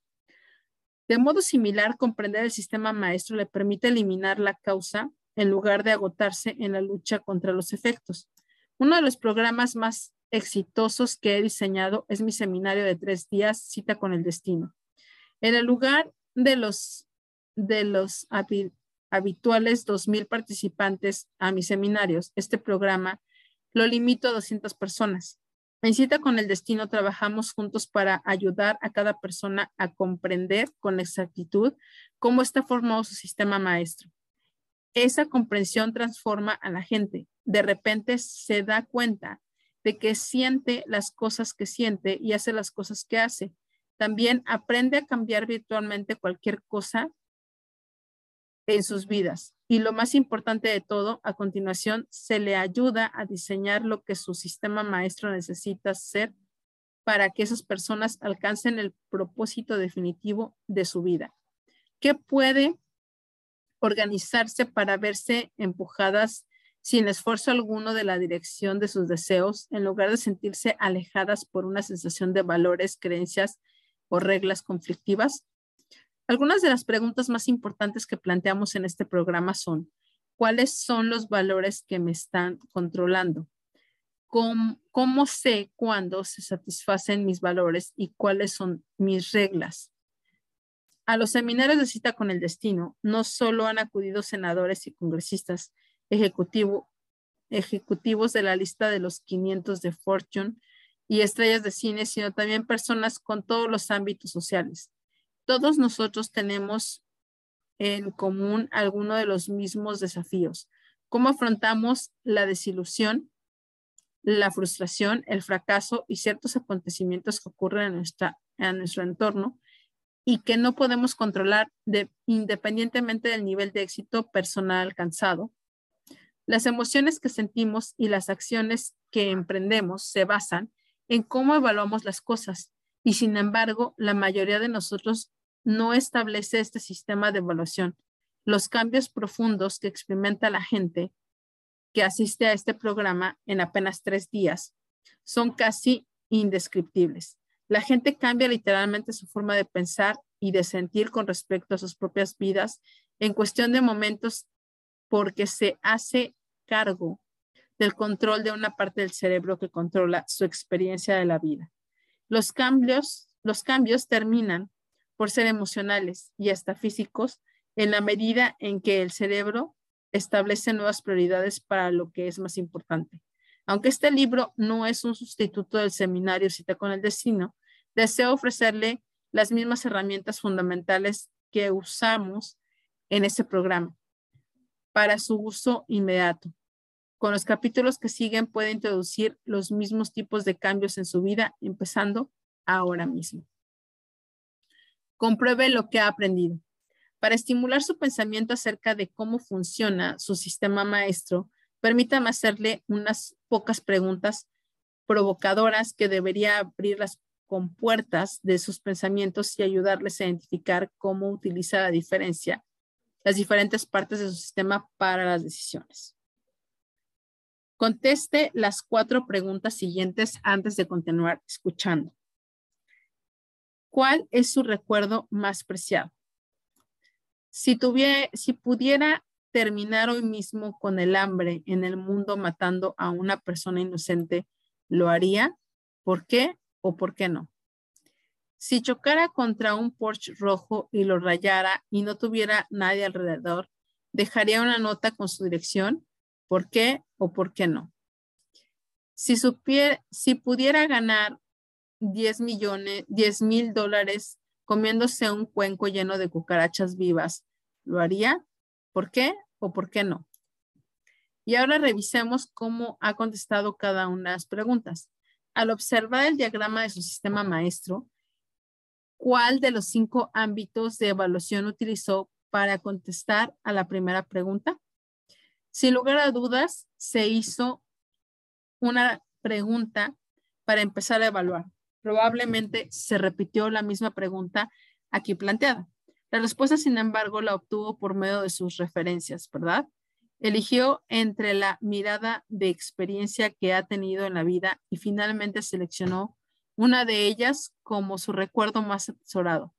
De modo similar, comprender el sistema maestro le permite eliminar la causa, en lugar de agotarse en la lucha contra los efectos. Uno de los programas más exitosos que he diseñado es mi seminario de tres días, Cita con el Destino. En el lugar de los, de los habituales 2.000 participantes a mis seminarios, este programa lo limito a 200 personas. En Cita con el Destino trabajamos juntos para ayudar a cada persona a comprender con exactitud cómo está formado su sistema maestro. Esa comprensión transforma a la gente. De repente se da cuenta de que siente las cosas que siente y hace las cosas que hace. También aprende a cambiar virtualmente cualquier cosa en sus vidas. Y lo más importante de todo, a continuación, se le ayuda a diseñar lo que su sistema maestro necesita ser para que esas personas alcancen el propósito definitivo de su vida. ¿Qué puede organizarse para verse empujadas sin esfuerzo alguno de la dirección de sus deseos, en lugar de sentirse alejadas por una sensación de valores, creencias o reglas conflictivas? Algunas de las preguntas más importantes que planteamos en este programa son, ¿cuáles son los valores que me están controlando? ¿Cómo, sé cuándo se satisfacen mis valores y cuáles son mis reglas? A los seminarios de cita con el destino no solo han acudido senadores y congresistas ejecutivo, ejecutivos de la lista de los 500 de Fortune y estrellas de cine, sino también personas con todos los ámbitos sociales. Todos nosotros tenemos en común alguno de los mismos desafíos. ¿Cómo afrontamos la desilusión, la frustración, el fracaso y ciertos acontecimientos que ocurren en, nuestro entorno y que no podemos controlar independientemente del nivel de éxito personal alcanzado? Las emociones que sentimos y las acciones que emprendemos se basan en cómo evaluamos las cosas y sin embargo la mayoría de nosotros no establece este sistema de evaluación. Los cambios profundos que experimenta la gente que asiste a este programa en apenas tres días son casi indescriptibles. La gente cambia literalmente su forma de pensar y de sentir con respecto a sus propias vidas en cuestión de momentos porque se hace cargo del control de una parte del cerebro que controla su experiencia de la vida. Los cambios, los cambios terminan por ser emocionales y hasta físicos en la medida en que el cerebro establece nuevas prioridades para lo que es más importante. Aunque este libro no es un sustituto del seminario Cita con el Destino, deseo ofrecerle las mismas herramientas fundamentales que usamos en este programa para su uso inmediato. Con los capítulos que siguen puede introducir los mismos tipos de cambios en su vida, empezando ahora mismo compruebe lo que ha aprendido. Para estimular su pensamiento acerca de cómo funciona su sistema maestro, permítame hacerle unas pocas preguntas provocadoras que debería abrir las compuertas de sus pensamientos y ayudarles a identificar cómo utiliza la diferencia, las diferentes partes de su sistema para las decisiones. Conteste las cuatro preguntas siguientes antes de continuar escuchando. ¿Cuál es su recuerdo más preciado? Si, tuviera, si pudiera terminar hoy mismo con el hambre en el mundo matando a una persona inocente, ¿lo haría? ¿Por qué o por qué no? Si chocara contra un Porsche rojo y lo rayara y no tuviera nadie alrededor, ¿dejaría una nota con su dirección? ¿Por qué o por qué no? Si, supiera, si pudiera ganar 10 millones, 10 mil dólares comiéndose un cuenco lleno de cucarachas vivas, ¿lo haría? ¿Por qué o por qué no? Y ahora revisemos cómo ha contestado cada una de las preguntas. Al observar el diagrama de su sistema maestro, ¿cuál de los cinco ámbitos de evaluación utilizó para contestar a la primera pregunta? Sin lugar a dudas, se hizo una pregunta para empezar a evaluar probablemente se repitió la misma pregunta aquí planteada. La respuesta, sin embargo, la obtuvo por medio de sus referencias, ¿verdad? Eligió entre la mirada de experiencia que ha tenido en la vida y finalmente seleccionó una de ellas como su recuerdo más atesorado.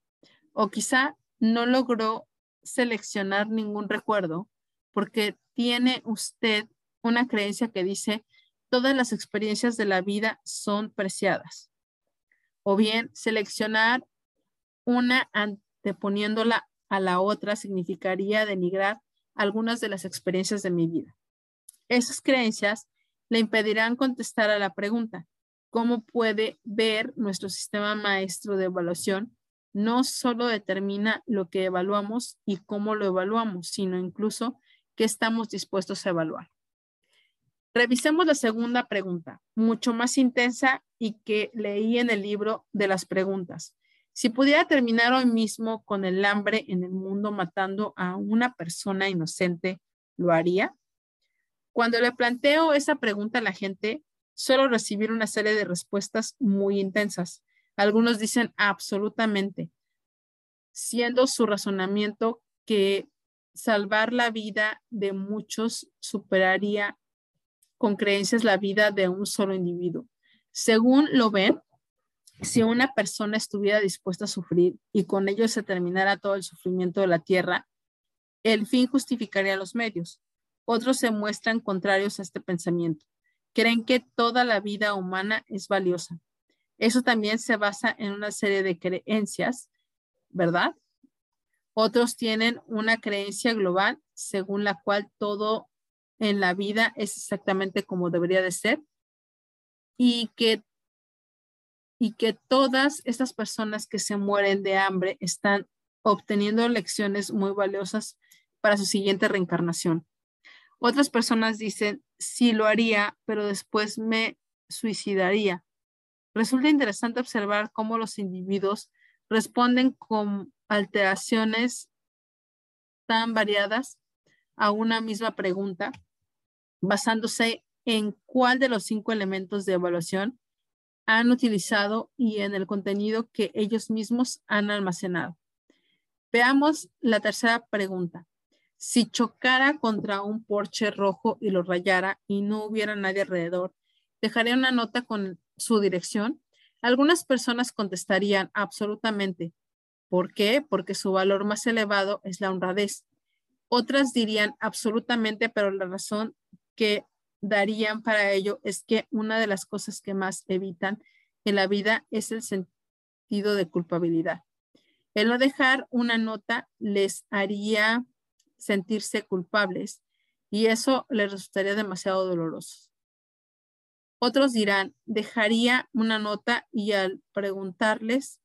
O quizá no logró seleccionar ningún recuerdo porque tiene usted una creencia que dice todas las experiencias de la vida son preciadas. O bien seleccionar una anteponiéndola a la otra significaría denigrar algunas de las experiencias de mi vida. Esas creencias le impedirán contestar a la pregunta, ¿cómo puede ver nuestro sistema maestro de evaluación? No solo determina lo que evaluamos y cómo lo evaluamos, sino incluso qué estamos dispuestos a evaluar. Revisemos la segunda pregunta, mucho más intensa y que leí en el libro de las preguntas. Si pudiera terminar hoy mismo con el hambre en el mundo matando a una persona inocente, ¿lo haría? Cuando le planteo esa pregunta a la gente, suelo recibir una serie de respuestas muy intensas. Algunos dicen absolutamente, siendo su razonamiento que salvar la vida de muchos superaría con creencias la vida de un solo individuo. Según lo ven, si una persona estuviera dispuesta a sufrir y con ello se terminara todo el sufrimiento de la tierra, el fin justificaría los medios. Otros se muestran contrarios a este pensamiento. Creen que toda la vida humana es valiosa. Eso también se basa en una serie de creencias, ¿verdad? Otros tienen una creencia global según la cual todo en la vida es exactamente como debería de ser y que, y que todas estas personas que se mueren de hambre están obteniendo lecciones muy valiosas para su siguiente reencarnación. Otras personas dicen, sí lo haría, pero después me suicidaría. Resulta interesante observar cómo los individuos responden con alteraciones tan variadas a una misma pregunta basándose en cuál de los cinco elementos de evaluación han utilizado y en el contenido que ellos mismos han almacenado. Veamos la tercera pregunta. Si chocara contra un porche rojo y lo rayara y no hubiera nadie alrededor, ¿dejaría una nota con su dirección? Algunas personas contestarían absolutamente. ¿Por qué? Porque su valor más elevado es la honradez. Otras dirían absolutamente, pero la razón que darían para ello es que una de las cosas que más evitan en la vida es el sentido de culpabilidad. El no dejar una nota les haría sentirse culpables y eso les resultaría demasiado doloroso. Otros dirán, dejaría una nota y al preguntarles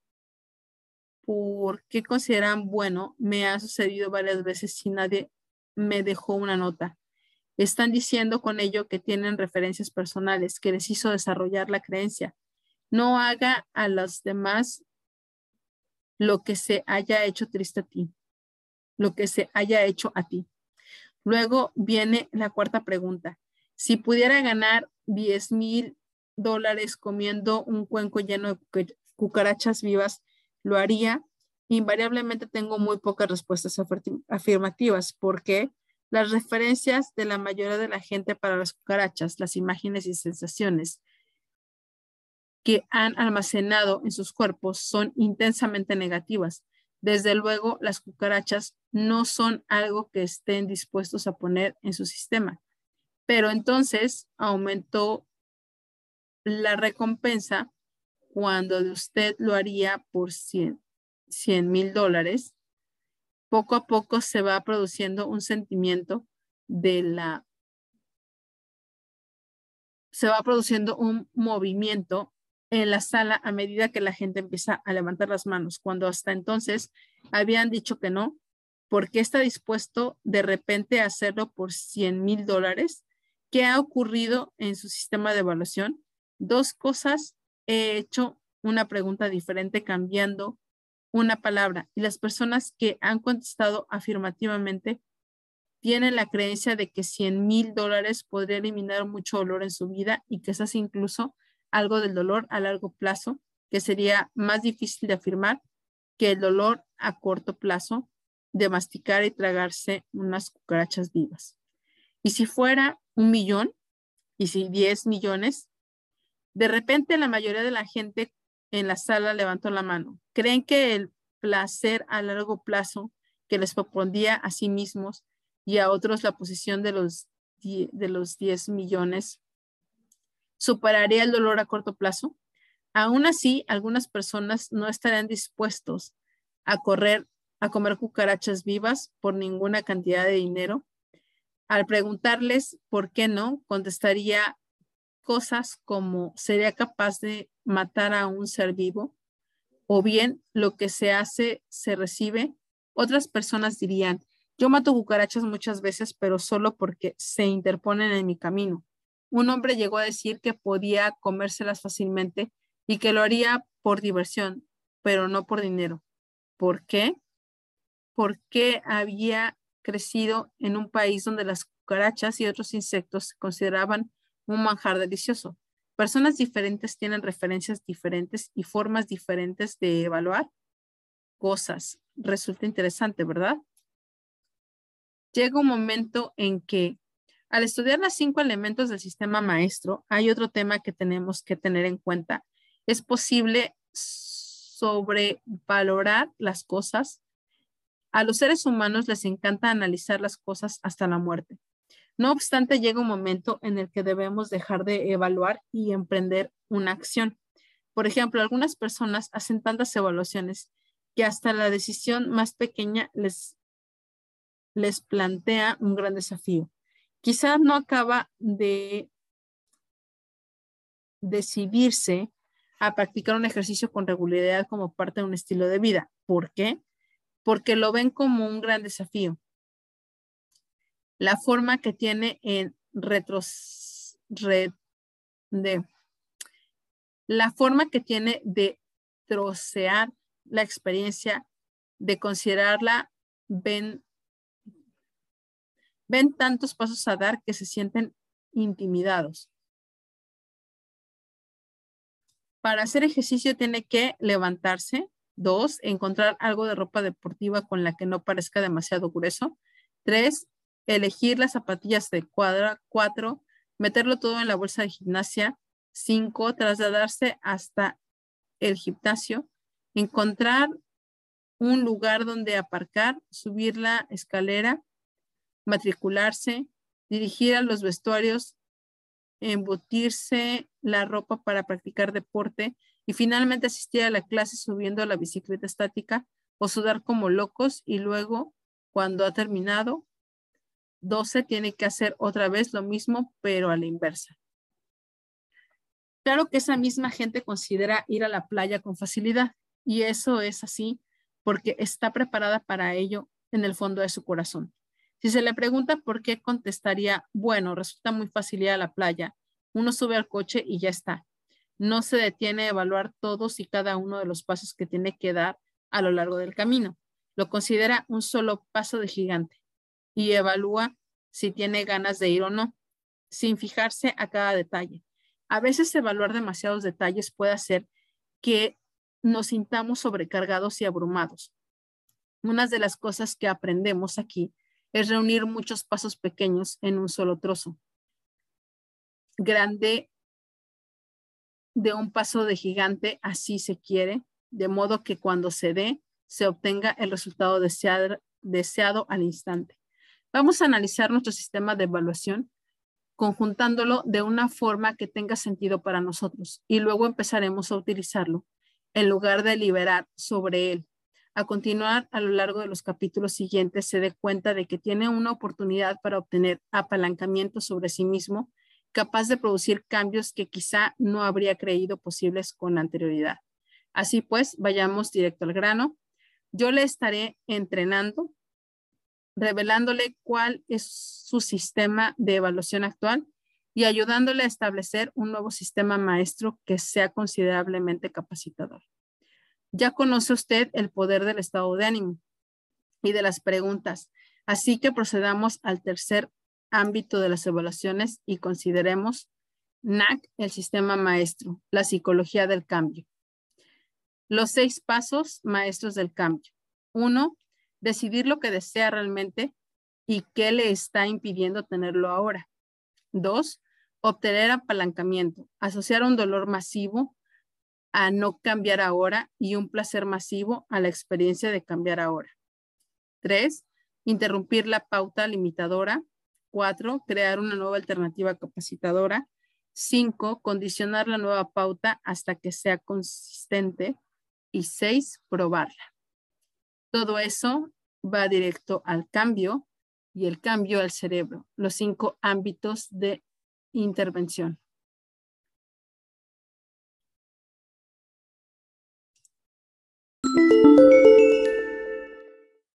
por qué consideran bueno, me ha sucedido varias veces si nadie me dejó una nota. Están diciendo con ello que tienen referencias personales, que les hizo desarrollar la creencia. No haga a los demás lo que se haya hecho triste a ti, lo que se haya hecho a ti. Luego viene la cuarta pregunta. Si pudiera ganar 10 mil dólares comiendo un cuenco lleno de cucarachas vivas, ¿lo haría? Invariablemente tengo muy pocas respuestas afirmativas. ¿Por qué? Las referencias de la mayoría de la gente para las cucarachas, las imágenes y sensaciones que han almacenado en sus cuerpos son intensamente negativas. Desde luego, las cucarachas no son algo que estén dispuestos a poner en su sistema. Pero entonces aumentó la recompensa cuando usted lo haría por 100 mil dólares poco a poco se va produciendo un sentimiento de la, se va produciendo un movimiento en la sala a medida que la gente empieza a levantar las manos, cuando hasta entonces habían dicho que no, porque está dispuesto de repente a hacerlo por 100 mil dólares. ¿Qué ha ocurrido en su sistema de evaluación? Dos cosas. He hecho una pregunta diferente cambiando una palabra y las personas que han contestado afirmativamente tienen la creencia de que 100 mil dólares podría eliminar mucho dolor en su vida y que es incluso algo del dolor a largo plazo, que sería más difícil de afirmar que el dolor a corto plazo de masticar y tragarse unas cucarachas vivas. Y si fuera un millón, y si 10 millones, de repente la mayoría de la gente en la sala levantó la mano. Creen que el placer a largo plazo que les propondría a sí mismos y a otros la posición de los, de los 10 millones superaría el dolor a corto plazo. Aún así, algunas personas no estarán dispuestos a correr a comer cucarachas vivas por ninguna cantidad de dinero. Al preguntarles por qué no, contestaría cosas como sería capaz de matar a un ser vivo o bien lo que se hace se recibe. Otras personas dirían, yo mato cucarachas muchas veces, pero solo porque se interponen en mi camino. Un hombre llegó a decir que podía comérselas fácilmente y que lo haría por diversión, pero no por dinero. ¿Por qué? Porque había crecido en un país donde las cucarachas y otros insectos se consideraban un manjar delicioso. Personas diferentes tienen referencias diferentes y formas diferentes de evaluar cosas. Resulta interesante, ¿verdad? Llega un momento en que al estudiar los cinco elementos del sistema maestro, hay otro tema que tenemos que tener en cuenta. Es posible sobrevalorar las cosas. A los seres humanos les encanta analizar las cosas hasta la muerte. No obstante, llega un momento en el que debemos dejar de evaluar y emprender una acción. Por ejemplo, algunas personas hacen tantas evaluaciones que hasta la decisión más pequeña les, les plantea un gran desafío. Quizás no acaba de decidirse a practicar un ejercicio con regularidad como parte de un estilo de vida. ¿Por qué? Porque lo ven como un gran desafío la forma que tiene en retros, de, la forma que tiene de trocear la experiencia, de considerarla, ven, ven tantos pasos a dar que se sienten intimidados. Para hacer ejercicio tiene que levantarse. Dos, encontrar algo de ropa deportiva con la que no parezca demasiado grueso. Tres, elegir las zapatillas de cuadra, cuatro, meterlo todo en la bolsa de gimnasia, cinco, trasladarse hasta el gimnasio, encontrar un lugar donde aparcar, subir la escalera, matricularse, dirigir a los vestuarios, embutirse la ropa para practicar deporte y finalmente asistir a la clase subiendo a la bicicleta estática o sudar como locos y luego, cuando ha terminado, 12 tiene que hacer otra vez lo mismo, pero a la inversa. Claro que esa misma gente considera ir a la playa con facilidad y eso es así porque está preparada para ello en el fondo de su corazón. Si se le pregunta por qué, contestaría, bueno, resulta muy fácil ir a la playa. Uno sube al coche y ya está. No se detiene a evaluar todos y cada uno de los pasos que tiene que dar a lo largo del camino. Lo considera un solo paso de gigante y evalúa si tiene ganas de ir o no, sin fijarse a cada detalle. A veces evaluar demasiados detalles puede hacer que nos sintamos sobrecargados y abrumados. Una de las cosas que aprendemos aquí es reunir muchos pasos pequeños en un solo trozo. Grande de un paso de gigante, así se quiere, de modo que cuando se dé, se obtenga el resultado deseado, deseado al instante. Vamos a analizar nuestro sistema de evaluación conjuntándolo de una forma que tenga sentido para nosotros y luego empezaremos a utilizarlo en lugar de liberar sobre él. A continuar, a lo largo de los capítulos siguientes, se dé cuenta de que tiene una oportunidad para obtener apalancamiento sobre sí mismo, capaz de producir cambios que quizá no habría creído posibles con anterioridad. Así pues, vayamos directo al grano. Yo le estaré entrenando revelándole cuál es su sistema de evaluación actual y ayudándole a establecer un nuevo sistema maestro que sea considerablemente capacitador. Ya conoce usted el poder del estado de ánimo y de las preguntas, así que procedamos al tercer ámbito de las evaluaciones y consideremos NAC, el sistema maestro, la psicología del cambio. Los seis pasos maestros del cambio. Uno, decidir lo que desea realmente y qué le está impidiendo tenerlo ahora. Dos, obtener apalancamiento, asociar un dolor masivo a no cambiar ahora y un placer masivo a la experiencia de cambiar ahora. Tres, interrumpir la pauta limitadora. Cuatro, crear una nueva alternativa capacitadora. Cinco, condicionar la nueva pauta hasta que sea consistente. Y seis, probarla. Todo eso va directo al cambio y el cambio al cerebro, los cinco ámbitos de intervención.